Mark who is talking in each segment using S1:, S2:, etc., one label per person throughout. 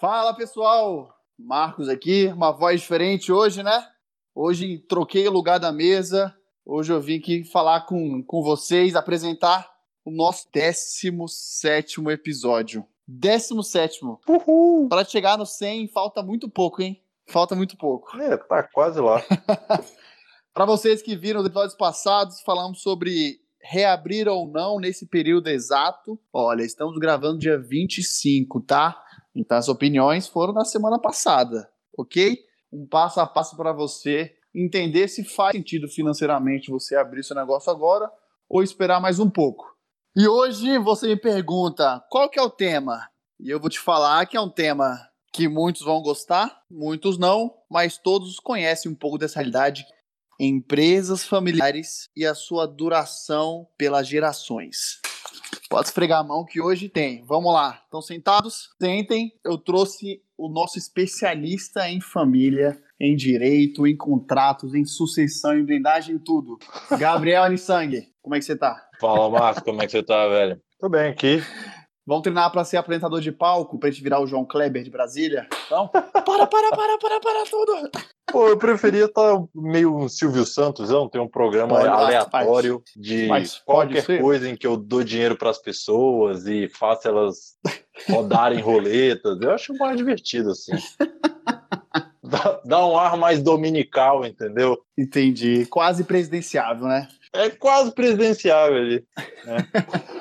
S1: Fala pessoal, Marcos aqui, uma voz diferente hoje, né? Hoje troquei o lugar da mesa. Hoje eu vim aqui falar com, com vocês, apresentar o nosso 17 episódio. 17.
S2: Uhul!
S1: Para chegar no 100, falta muito pouco, hein? Falta muito pouco.
S2: É, tá quase lá.
S1: Para vocês que viram os episódios passados, falamos sobre reabrir ou não nesse período exato. Olha, estamos gravando dia 25, tá? Então as opiniões foram na semana passada, ok? um passo a passo para você entender se faz sentido financeiramente você abrir seu negócio agora ou esperar mais um pouco. E hoje você me pergunta qual que é o tema? E eu vou te falar que é um tema que muitos vão gostar, muitos não, mas todos conhecem um pouco dessa realidade. Empresas familiares e a sua duração pelas gerações. Pode esfregar a mão que hoje tem. Vamos lá. Estão sentados? Sentem. Eu trouxe o nosso especialista em família, em direito, em contratos, em sucessão, em blindagem, em tudo. Gabriel Anissangue, como é que você tá?
S3: Fala, Marcos, como é que você tá, velho?
S2: Tô bem aqui.
S1: Vamos treinar para ser apresentador de palco, pra gente virar o João Kleber de Brasília? Então, para, para, para, para, para tudo!
S2: Pô, eu preferia estar tá meio Silvio Santos, não? Tem um programa pode, aleatório mas, de mas qualquer coisa em que eu dou dinheiro para as pessoas e faço elas rodarem roletas. Eu acho mais divertido, assim. Dá, dá um ar mais dominical, entendeu?
S1: Entendi. Quase presidenciável, né?
S2: É quase presidenciável ali. Né?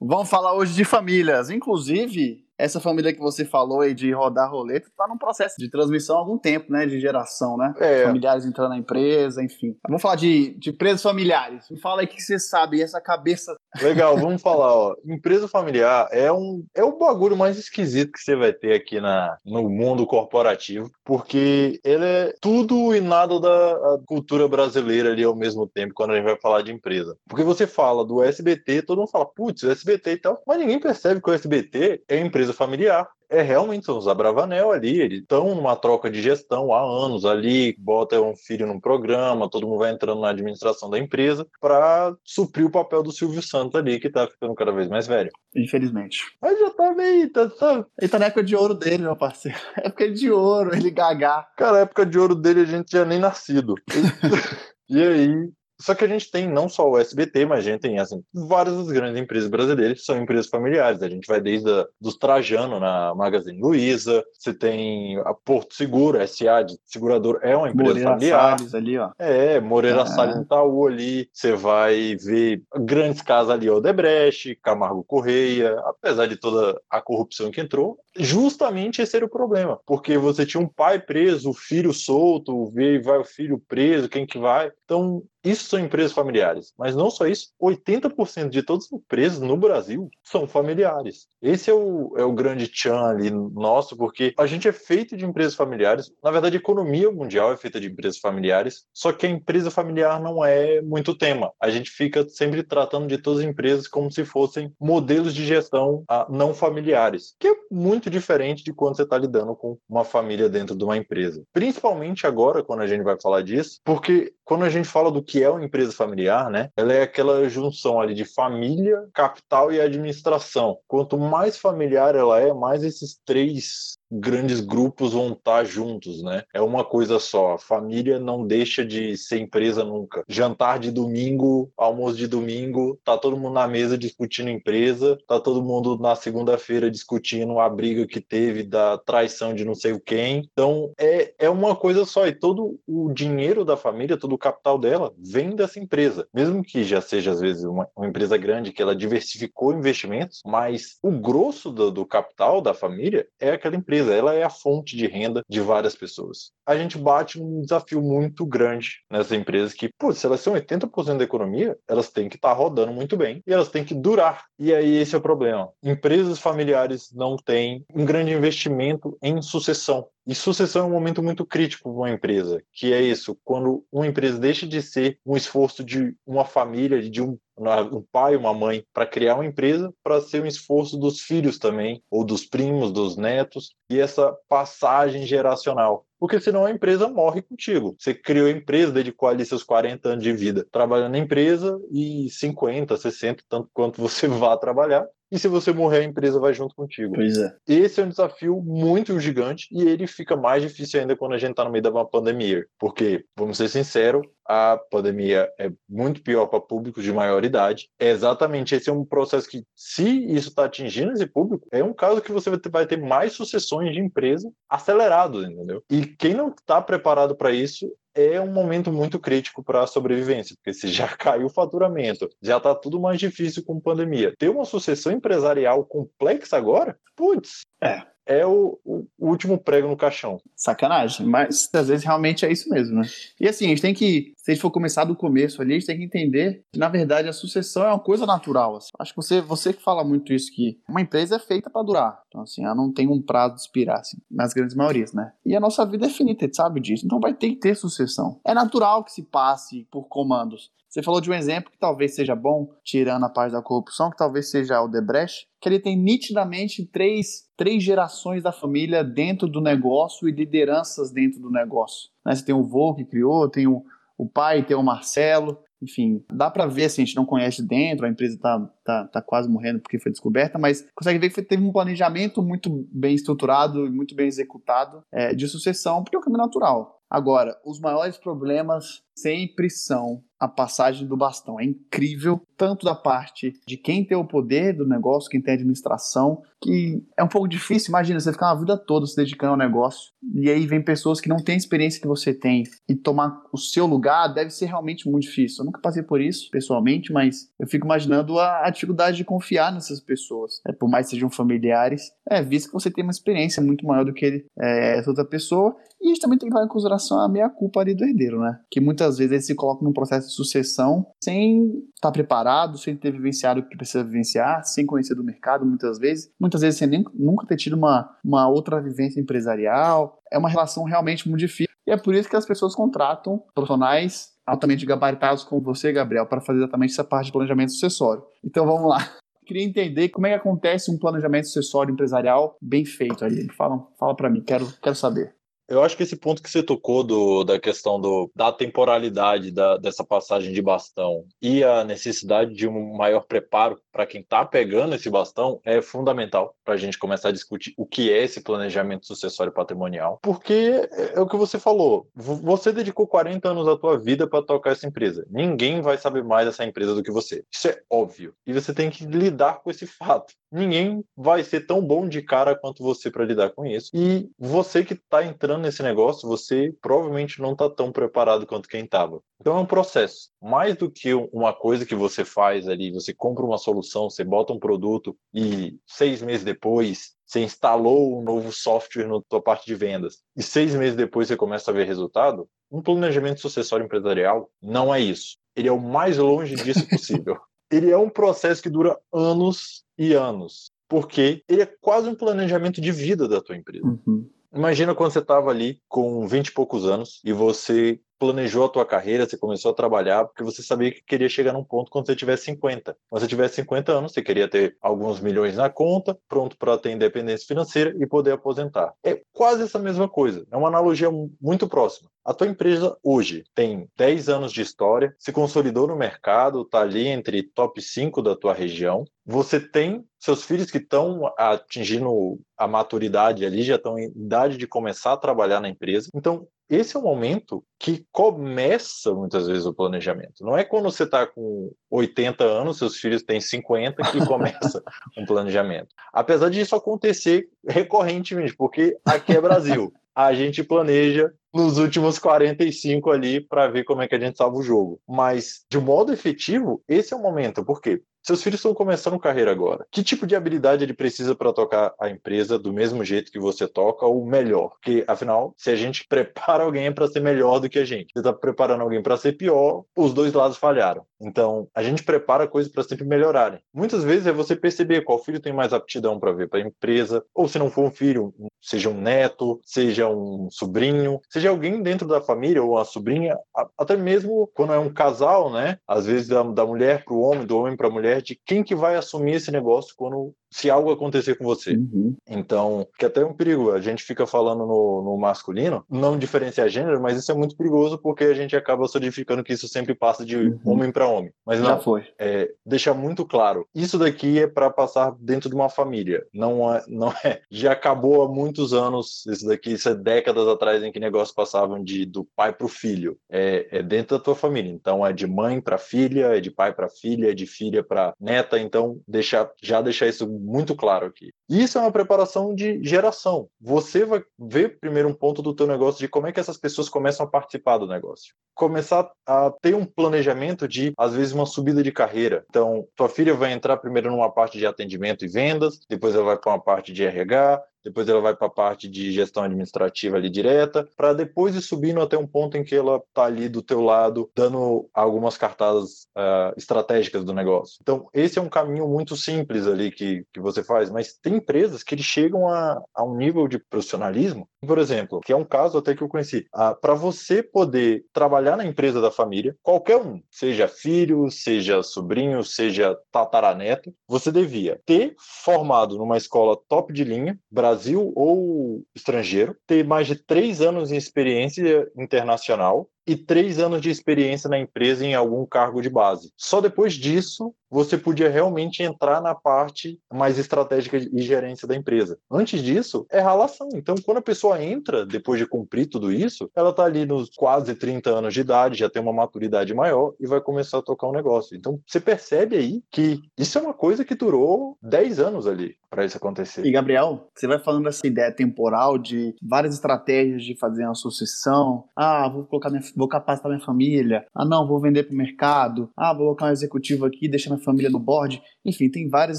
S1: Vamos falar hoje de famílias. Inclusive, essa família que você falou aí de rodar roleta está num processo de transmissão há algum tempo, né? De geração, né?
S2: É.
S1: Familiares entrando na empresa, enfim. Vamos falar de, de empresas familiares. Me fala aí o que você sabe, essa cabeça.
S2: Legal, vamos falar, ó. Empresa familiar é um é o bagulho mais esquisito que você vai ter aqui na, no mundo corporativo, porque ele é tudo e nada da cultura brasileira ali ao mesmo tempo, quando a gente vai falar de empresa. Porque você fala do SBT, todo mundo fala, putz, o SBT e tal, mas ninguém percebe que o SBT é empresa empresa familiar. É realmente são os Abravanel ali, eles estão numa troca de gestão há anos ali, bota um filho num programa, todo mundo vai entrando na administração da empresa para suprir o papel do Silvio Santos ali, que está ficando cada vez mais velho.
S1: Infelizmente.
S2: Mas já tá meio. Tá, tá...
S1: Ele tá na época de ouro dele, meu parceiro. Época de ouro, ele gagar.
S2: Cara, a época de ouro dele a gente já nem nascido. e aí, só que a gente tem não só o SBT, mas a gente tem assim, várias das grandes empresas brasileiras que são empresas familiares. A gente vai desde a, dos Trajano na Magazine Luiza, você tem a Porto Seguro, SA de segurador, é uma empresa
S1: Moreira
S2: familiar.
S1: Salles ali, ó.
S2: É, Moreira é. Salles no Itaú ali, você vai ver grandes casas ali, Odebrecht, Camargo Correia, apesar de toda a corrupção que entrou, justamente esse era o problema, porque você tinha um pai preso, o filho solto, vê vai o filho preso, quem que vai. Então, isso são empresas familiares. Mas não só isso, 80% de todas as empresas no Brasil são familiares. Esse é o, é o grande tchan ali nosso, porque a gente é feito de empresas familiares. Na verdade, a economia mundial é feita de empresas familiares, só que a empresa familiar não é muito tema. A gente fica sempre tratando de todas as empresas como se fossem modelos de gestão ah, não familiares, que é muito diferente de quando você está lidando com uma família dentro de uma empresa. Principalmente agora, quando a gente vai falar disso, porque quando a gente fala do que é uma empresa familiar, né? Ela é aquela junção ali de família, capital e administração. Quanto mais familiar ela é, mais esses três grandes grupos vão estar juntos, né? É uma coisa só. A família não deixa de ser empresa nunca. Jantar de domingo, almoço de domingo, tá todo mundo na mesa discutindo empresa, tá todo mundo na segunda-feira discutindo a briga que teve da traição de não sei o quem. Então é, é uma coisa só. E todo o dinheiro da família, todo o capital dela vem dessa empresa. Mesmo que já seja, às vezes, uma, uma empresa grande que ela diversificou investimentos, mas o grosso do, do capital da família é aquela empresa empresa, ela é a fonte de renda de várias pessoas. A gente bate um desafio muito grande nessas empresas que, pô, se elas são 80% da economia, elas têm que estar tá rodando muito bem e elas têm que durar. E aí esse é o problema. Empresas familiares não têm um grande investimento em sucessão. E sucessão é um momento muito crítico para uma empresa, que é isso, quando uma empresa deixa de ser um esforço de uma família, de um, um pai, uma mãe, para criar uma empresa, para ser um esforço dos filhos também, ou dos primos, dos netos, e essa passagem geracional porque senão a empresa morre contigo. Você criou a empresa, dedicou ali seus 40 anos de vida trabalhando na empresa e 50, 60, tanto quanto você vá trabalhar, e se você morrer, a empresa vai junto contigo.
S1: Pois é.
S2: Esse é um desafio muito gigante e ele fica mais difícil ainda quando a gente está no meio de uma pandemia. Porque, vamos ser sinceros, a pandemia é muito pior para públicos de maior idade. É exatamente esse é um processo que, se isso está atingindo esse público, é um caso que você vai ter mais sucessões de empresa acelerados, entendeu? E quem não está preparado para isso é um momento muito crítico para a sobrevivência, porque se já caiu o faturamento, já está tudo mais difícil com pandemia. Ter uma sucessão empresarial complexa agora, putz,
S1: é
S2: é o, o, último prego no caixão.
S1: Sacanagem, mas às vezes realmente é isso mesmo, né? E assim, a gente tem que, se a gente for começar do começo ali, a gente tem que entender que, na verdade, a sucessão é uma coisa natural. Assim. Acho que você, você que fala muito isso, que uma empresa é feita para durar. Então, assim, ela não tem um prazo de expirar, assim, nas grandes maiorias, né? E a nossa vida é finita, a gente sabe disso. Então vai ter que ter sucessão. É natural que se passe por comandos. Você falou de um exemplo que talvez seja bom, tirando a parte da corrupção, que talvez seja o Debrecht, que ele tem nitidamente três, três gerações da família dentro do negócio e lideranças dentro do negócio. Né? Você tem o vô que criou, tem o, o pai, tem o Marcelo, enfim, dá para ver, assim, a gente não conhece dentro, a empresa tá, tá, tá quase morrendo porque foi descoberta, mas consegue ver que teve um planejamento muito bem estruturado e muito bem executado é, de sucessão, porque é o caminho natural. Agora, os maiores problemas sempre são a passagem do bastão. É incrível, tanto da parte de quem tem o poder do negócio, quem tem a administração, que é um pouco difícil. Imagina você ficar uma vida toda se dedicando ao negócio, e aí vem pessoas que não têm a experiência que você tem, e tomar o seu lugar deve ser realmente muito difícil. Eu nunca passei por isso, pessoalmente, mas eu fico imaginando a, a dificuldade de confiar nessas pessoas, é, por mais que sejam familiares, é, visto que você tem uma experiência muito maior do que é, essa outra pessoa, e a gente também tem que levar em consideração a meia culpa ali do herdeiro, né? Que muitas vezes ele se coloca num processo de sucessão sem estar tá preparado, sem ter vivenciado o que precisa vivenciar, sem conhecer do mercado muitas vezes, muitas vezes sem nem, nunca ter tido uma, uma outra vivência empresarial. É uma relação realmente muito difícil. E é por isso que as pessoas contratam profissionais altamente gabaritados como você, Gabriel, para fazer exatamente essa parte de planejamento sucessório. Então vamos lá queria entender como é que acontece um planejamento sucessório empresarial bem feito aí. Fala, fala para mim, quero, quero saber.
S2: Eu acho que esse ponto que você tocou do, da questão do, da temporalidade da, dessa passagem de bastão e a necessidade de um maior preparo para quem está pegando esse bastão é fundamental para a gente começar a discutir o que é esse planejamento sucessório patrimonial. Porque é, é o que você falou, você dedicou 40 anos da tua vida para tocar essa empresa. Ninguém vai saber mais dessa empresa do que você. Isso é óbvio. E você tem que lidar com esse fato. Ninguém vai ser tão bom de cara quanto você para lidar com isso. E você que está entrando nesse negócio, você provavelmente não está tão preparado quanto quem estava. Então é um processo. Mais do que uma coisa que você faz ali, você compra uma solução, você bota um produto e seis meses depois você instalou um novo software na sua parte de vendas e seis meses depois você começa a ver resultado, um planejamento sucessório empresarial não é isso. Ele é o mais longe disso possível. Ele é um processo que dura anos e anos, porque ele é quase um planejamento de vida da tua empresa.
S1: Uhum.
S2: Imagina quando você estava ali com 20 e poucos anos e você planejou a tua carreira, você começou a trabalhar porque você sabia que queria chegar num ponto quando você tivesse 50. Quando você tivesse 50 anos, você queria ter alguns milhões na conta, pronto para ter independência financeira e poder aposentar. É quase essa mesma coisa. É uma analogia muito próxima. A tua empresa hoje tem 10 anos de história, se consolidou no mercado, está ali entre top 5 da tua região. Você tem seus filhos que estão atingindo a maturidade ali, já estão em idade de começar a trabalhar na empresa. Então, esse é o momento que começa muitas vezes o planejamento. Não é quando você está com 80 anos, seus filhos têm 50, que começa um planejamento. Apesar disso acontecer recorrentemente, porque aqui é Brasil. A gente planeja nos últimos 45 ali para ver como é que a gente salva o jogo. Mas, de modo efetivo, esse é o momento. Por quê? Seus filhos estão começando carreira agora. Que tipo de habilidade ele precisa para tocar a empresa do mesmo jeito que você toca ou melhor? Porque, afinal, se a gente prepara alguém para ser melhor do que a gente, você está preparando alguém para ser pior, os dois lados falharam. Então, a gente prepara coisas para sempre melhorarem. Muitas vezes é você perceber qual filho tem mais aptidão para ver para a empresa, ou se não for um filho, seja um neto, seja um sobrinho, seja alguém dentro da família ou uma sobrinha, até mesmo quando é um casal, né? Às vezes da, da mulher para o homem, do homem para a mulher, de quem que vai assumir esse negócio quando se algo acontecer com você.
S1: Uhum.
S2: Então, que até é um perigo. A gente fica falando no, no masculino, não diferenciar gênero, mas isso é muito perigoso porque a gente acaba solidificando que isso sempre passa de
S1: Uhum.
S2: homem para homem. Mas
S1: Já
S2: não,
S1: foi.
S2: é, deixar muito claro, isso daqui é para passar dentro de uma família, não é, não é, já acabou há muitos anos, isso daqui, isso é décadas atrás em que negócios passavam de do pai para o filho, é, é dentro da tua família, então é de mãe para filha, é de pai para filha, é de filha para neta, então deixar, já deixar isso muito claro aqui. Isso é uma preparação de geração. Você vai ver primeiro um ponto do teu negócio de como é que essas pessoas começam a participar do negócio. Começar a ter um planejamento de, às vezes, uma subida de carreira. Então, tua filha vai entrar primeiro numa parte de atendimento e vendas, depois ela vai para uma parte de RH, depois ela vai para a parte de gestão administrativa ali direta, para depois ir subindo até um ponto em que ela está ali do teu lado, dando algumas cartadas uh, estratégicas do negócio. Então, esse é um caminho muito simples ali que, que você faz, mas tem empresas que eles chegam a, a um nível de profissionalismo, por exemplo, que é um caso até que eu conheci, para você poder trabalhar na empresa da família, qualquer um, seja filho, seja sobrinho, seja tataraneto, você devia ter formado numa escola top de linha, Brasil ou estrangeiro, ter mais de três anos de experiência internacional e três anos de experiência na empresa em algum cargo de base. Só depois disso você podia realmente entrar na parte mais estratégica e gerência da empresa. Antes disso, é ralação. Então, quando a pessoa entra, depois de cumprir tudo isso, ela está ali nos quase 30 anos de idade, já tem uma maturidade maior e vai começar a tocar um negócio. Então, você percebe aí que isso é uma coisa que durou 10 anos ali para isso acontecer.
S1: E, Gabriel, você vai falando dessa ideia temporal de várias estratégias de fazer uma sucessão. Ah, vou colocar minha, vou capacitar minha família. Ah, não, vou vender para o mercado. Ah, vou colocar um executivo aqui, deixar minha família no board. Enfim, tem várias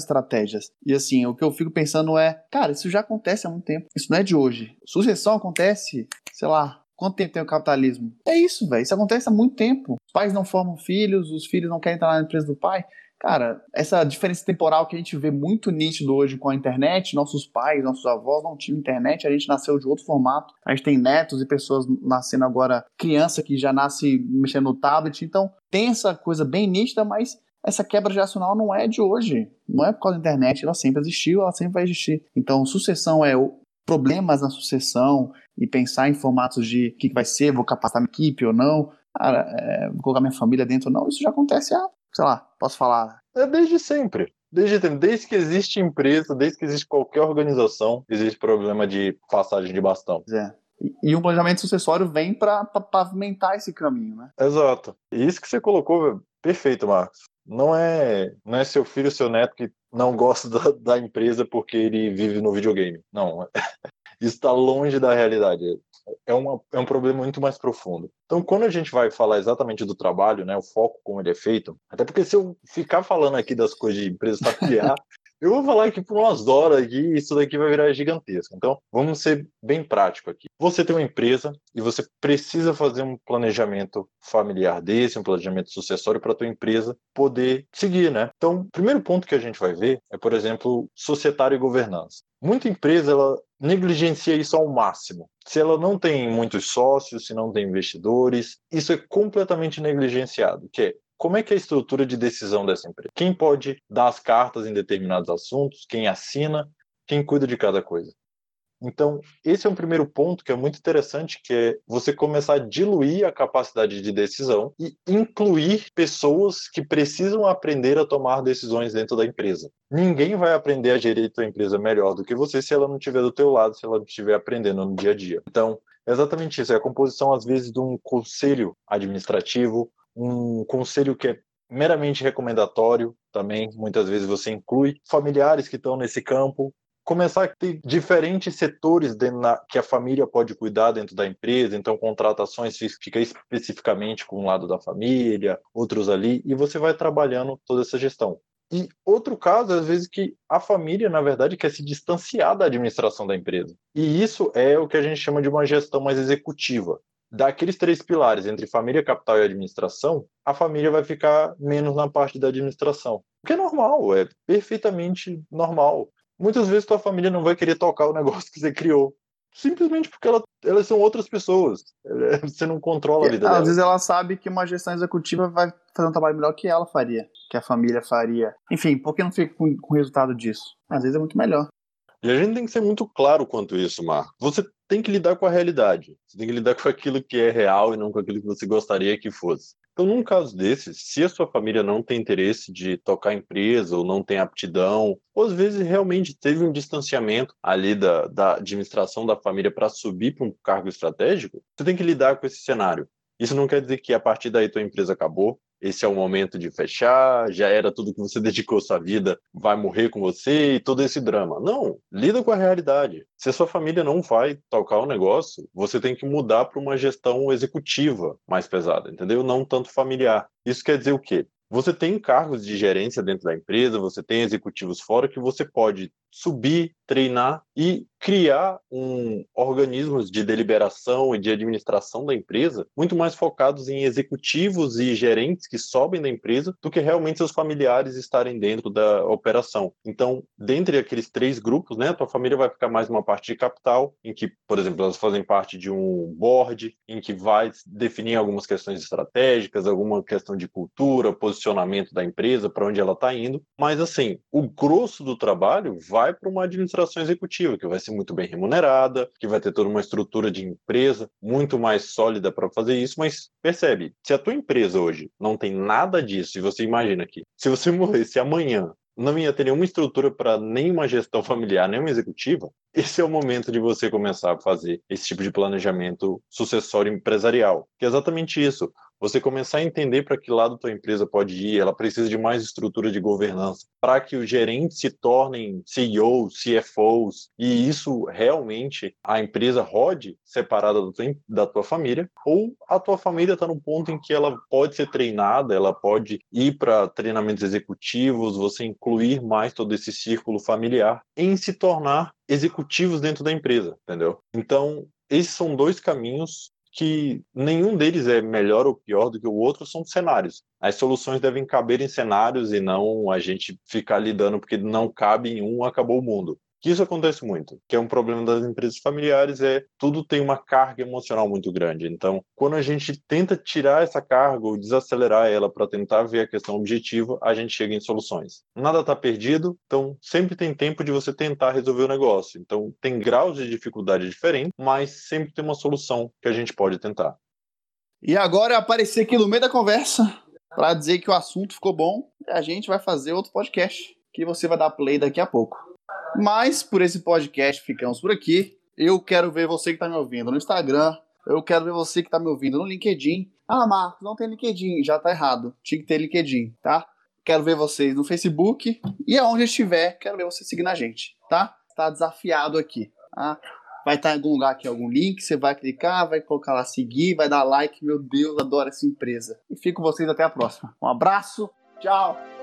S1: estratégias. E assim, o que eu fico pensando é, cara, isso já acontece há muito tempo. Isso não é de hoje. Sucessão acontece, sei lá, Quanto tempo tem o capitalismo? É isso, velho. Isso acontece há muito tempo. Os pais não formam filhos, os filhos não querem entrar na empresa do pai. Cara, essa diferença temporal que a gente vê muito nítido hoje com a internet, nossos pais, nossos avós não tinham internet, a gente nasceu de outro formato. A gente tem netos e pessoas nascendo agora, criança que já nasce mexendo no tablet. Então, tem essa coisa bem nítida, mas essa quebra geracional não é de hoje. Não é por causa da internet, ela sempre existiu, ela sempre vai existir. Então, sucessão é problemas na sucessão e pensar em formatos de o que vai ser, vou capacitar minha equipe ou não, cara, é, vou colocar minha família dentro ou não, isso já acontece há, sei lá, posso falar.
S2: É desde sempre. Desde, desde que existe empresa, desde que existe qualquer organização, existe problema de passagem de bastão.
S1: É. E um planejamento sucessório vem para pavimentar esse caminho, né?
S2: Exato. E isso que você colocou, perfeito, Marcos. Não é, não é seu filho, seu neto que não gosta da, da empresa porque ele vive no videogame. Não. Isso está longe da realidade. É, uma, é um problema muito mais profundo. Então, quando a gente vai falar exatamente do trabalho, né, o foco como ele é feito, até porque se eu ficar falando aqui das coisas de empresa familiar, eu vou falar aqui por umas horas aqui e isso daqui vai virar gigantesco. Então, vamos ser bem prático aqui. Você tem uma empresa e você precisa fazer um planejamento familiar desse, um planejamento sucessório para a tua empresa poder seguir, né? Então, o primeiro ponto que a gente vai ver é, por exemplo, societário e governança. Muita empresa ela negligencia isso ao máximo. Se ela não tem muitos sócios, se não tem investidores, isso é completamente negligenciado, que é como é que é a estrutura de decisão dessa empresa? Quem pode dar as cartas em determinados assuntos? Quem assina? Quem cuida de cada coisa? Então, esse é um primeiro ponto que é muito interessante, que é você começar a diluir a capacidade de decisão e incluir pessoas que precisam aprender a tomar decisões dentro da empresa. Ninguém vai aprender a gerir a tua empresa melhor do que você se ela não estiver do teu lado, se ela não estiver aprendendo no dia a dia. Então, é exatamente isso, é a composição às vezes de um conselho administrativo, um conselho que é meramente recomendatório também, muitas vezes você inclui familiares que estão nesse campo, começar a ter diferentes setores na, que a família pode cuidar dentro da empresa, então contratações fica especificamente com um lado da família, outros ali, e você vai trabalhando toda essa gestão. E outro caso, às vezes, que a família, na verdade, quer se distanciar da administração da empresa. E isso é o que a gente chama de uma gestão mais executiva. Daqueles três pilares, entre família, capital e administração, a família vai ficar menos na parte da administração. O que é normal, é perfeitamente normal muitas vezes tua família não vai querer tocar o negócio que você criou. Simplesmente porque ela, elas são outras pessoas. Você não controla a vida
S1: Às
S2: dela.
S1: vezes ela sabe que uma gestão executiva vai fazer um trabalho melhor que ela faria, que a família faria. Enfim, por que não fica com, com o resultado disso? Às vezes é muito melhor.
S2: E a gente tem que ser muito claro quanto isso, Marco. Você tem que lidar com a realidade. Você tem que lidar com aquilo que é real e não com aquilo que você gostaria que fosse. Então, num caso desses, se a sua família não tem interesse de tocar empresa ou não tem aptidão, ou às vezes realmente teve um distanciamento ali da, da administração da família para subir para um cargo estratégico, você tem que lidar com esse cenário. Isso não quer dizer que a partir daí tua empresa acabou, esse é o momento de fechar, já era tudo que você dedicou sua vida, vai morrer com você e todo esse drama. Não, lida com a realidade. Se a sua família não vai tocar o negócio, você tem que mudar para uma gestão executiva mais pesada, entendeu? Não tanto familiar. Isso quer dizer o quê? Você tem cargos de gerência dentro da empresa, você tem executivos fora que você pode subir, treinar e criar um organismos de deliberação e de administração da empresa muito mais focados em executivos e gerentes que sobem da empresa do que realmente seus familiares estarem dentro da operação. Então, dentre aqueles três grupos, né, a tua família vai ficar mais uma parte de capital, em que, por exemplo, elas fazem parte de um board, em que vai definir algumas questões estratégicas, alguma questão de cultura, posicionamento da empresa, para onde ela está indo. Mas, assim, o grosso do trabalho vai para uma administração executiva, que vai ser muito bem remunerada, que vai ter toda uma estrutura de empresa muito mais sólida para fazer isso, mas percebe, se a tua empresa hoje não tem nada disso, e você imagina que se você morresse amanhã não ia ter nenhuma estrutura para nenhuma gestão familiar, nenhuma executiva, esse é o momento de você começar a fazer esse tipo de planejamento sucessório empresarial, que é exatamente isso você começar a entender para que lado tua empresa pode ir, ela precisa de mais estrutura de governança, para que os gerentes se tornem CEOs, CFOs, e isso realmente a empresa rode separada da tua família, ou a tua família está no ponto em que ela pode ser treinada, ela pode ir para treinamentos executivos, você incluir mais todo esse círculo familiar em se tornar executivos dentro da empresa, entendeu? Então, esses são dois caminhos que nenhum deles é melhor ou pior do que o outro, são cenários. As soluções devem caber em cenários e não a gente ficar lidando porque não cabe em um, acabou o mundo que isso acontece muito, que é um problema das empresas familiares, é tudo tem uma carga emocional muito grande. Então, quando a gente tenta tirar essa carga ou desacelerar ela para tentar ver a questão objetiva, a gente chega em soluções. Nada está perdido, então sempre tem tempo de você tentar resolver o negócio. Então, tem graus de dificuldade diferentes, mas sempre tem uma solução que a gente pode tentar.
S1: E agora aparecer aqui no meio da conversa para dizer que o assunto ficou bom, a gente vai fazer outro podcast que você vai dar play daqui a pouco. Mas por esse podcast ficamos por aqui. Eu quero ver você que está me ouvindo no Instagram. Eu quero ver você que está me ouvindo no LinkedIn. Ah, Marcos, não tem LinkedIn. Já tá errado. Tinha que ter LinkedIn, tá? Quero ver vocês no Facebook. E aonde estiver, quero ver você seguindo a gente, tá? Tá desafiado aqui. Tá? Vai estar em algum lugar aqui, algum link. Você vai clicar, vai colocar lá seguir, vai dar like. Meu Deus, adoro essa empresa. E fico com vocês até a próxima. Um abraço. Tchau.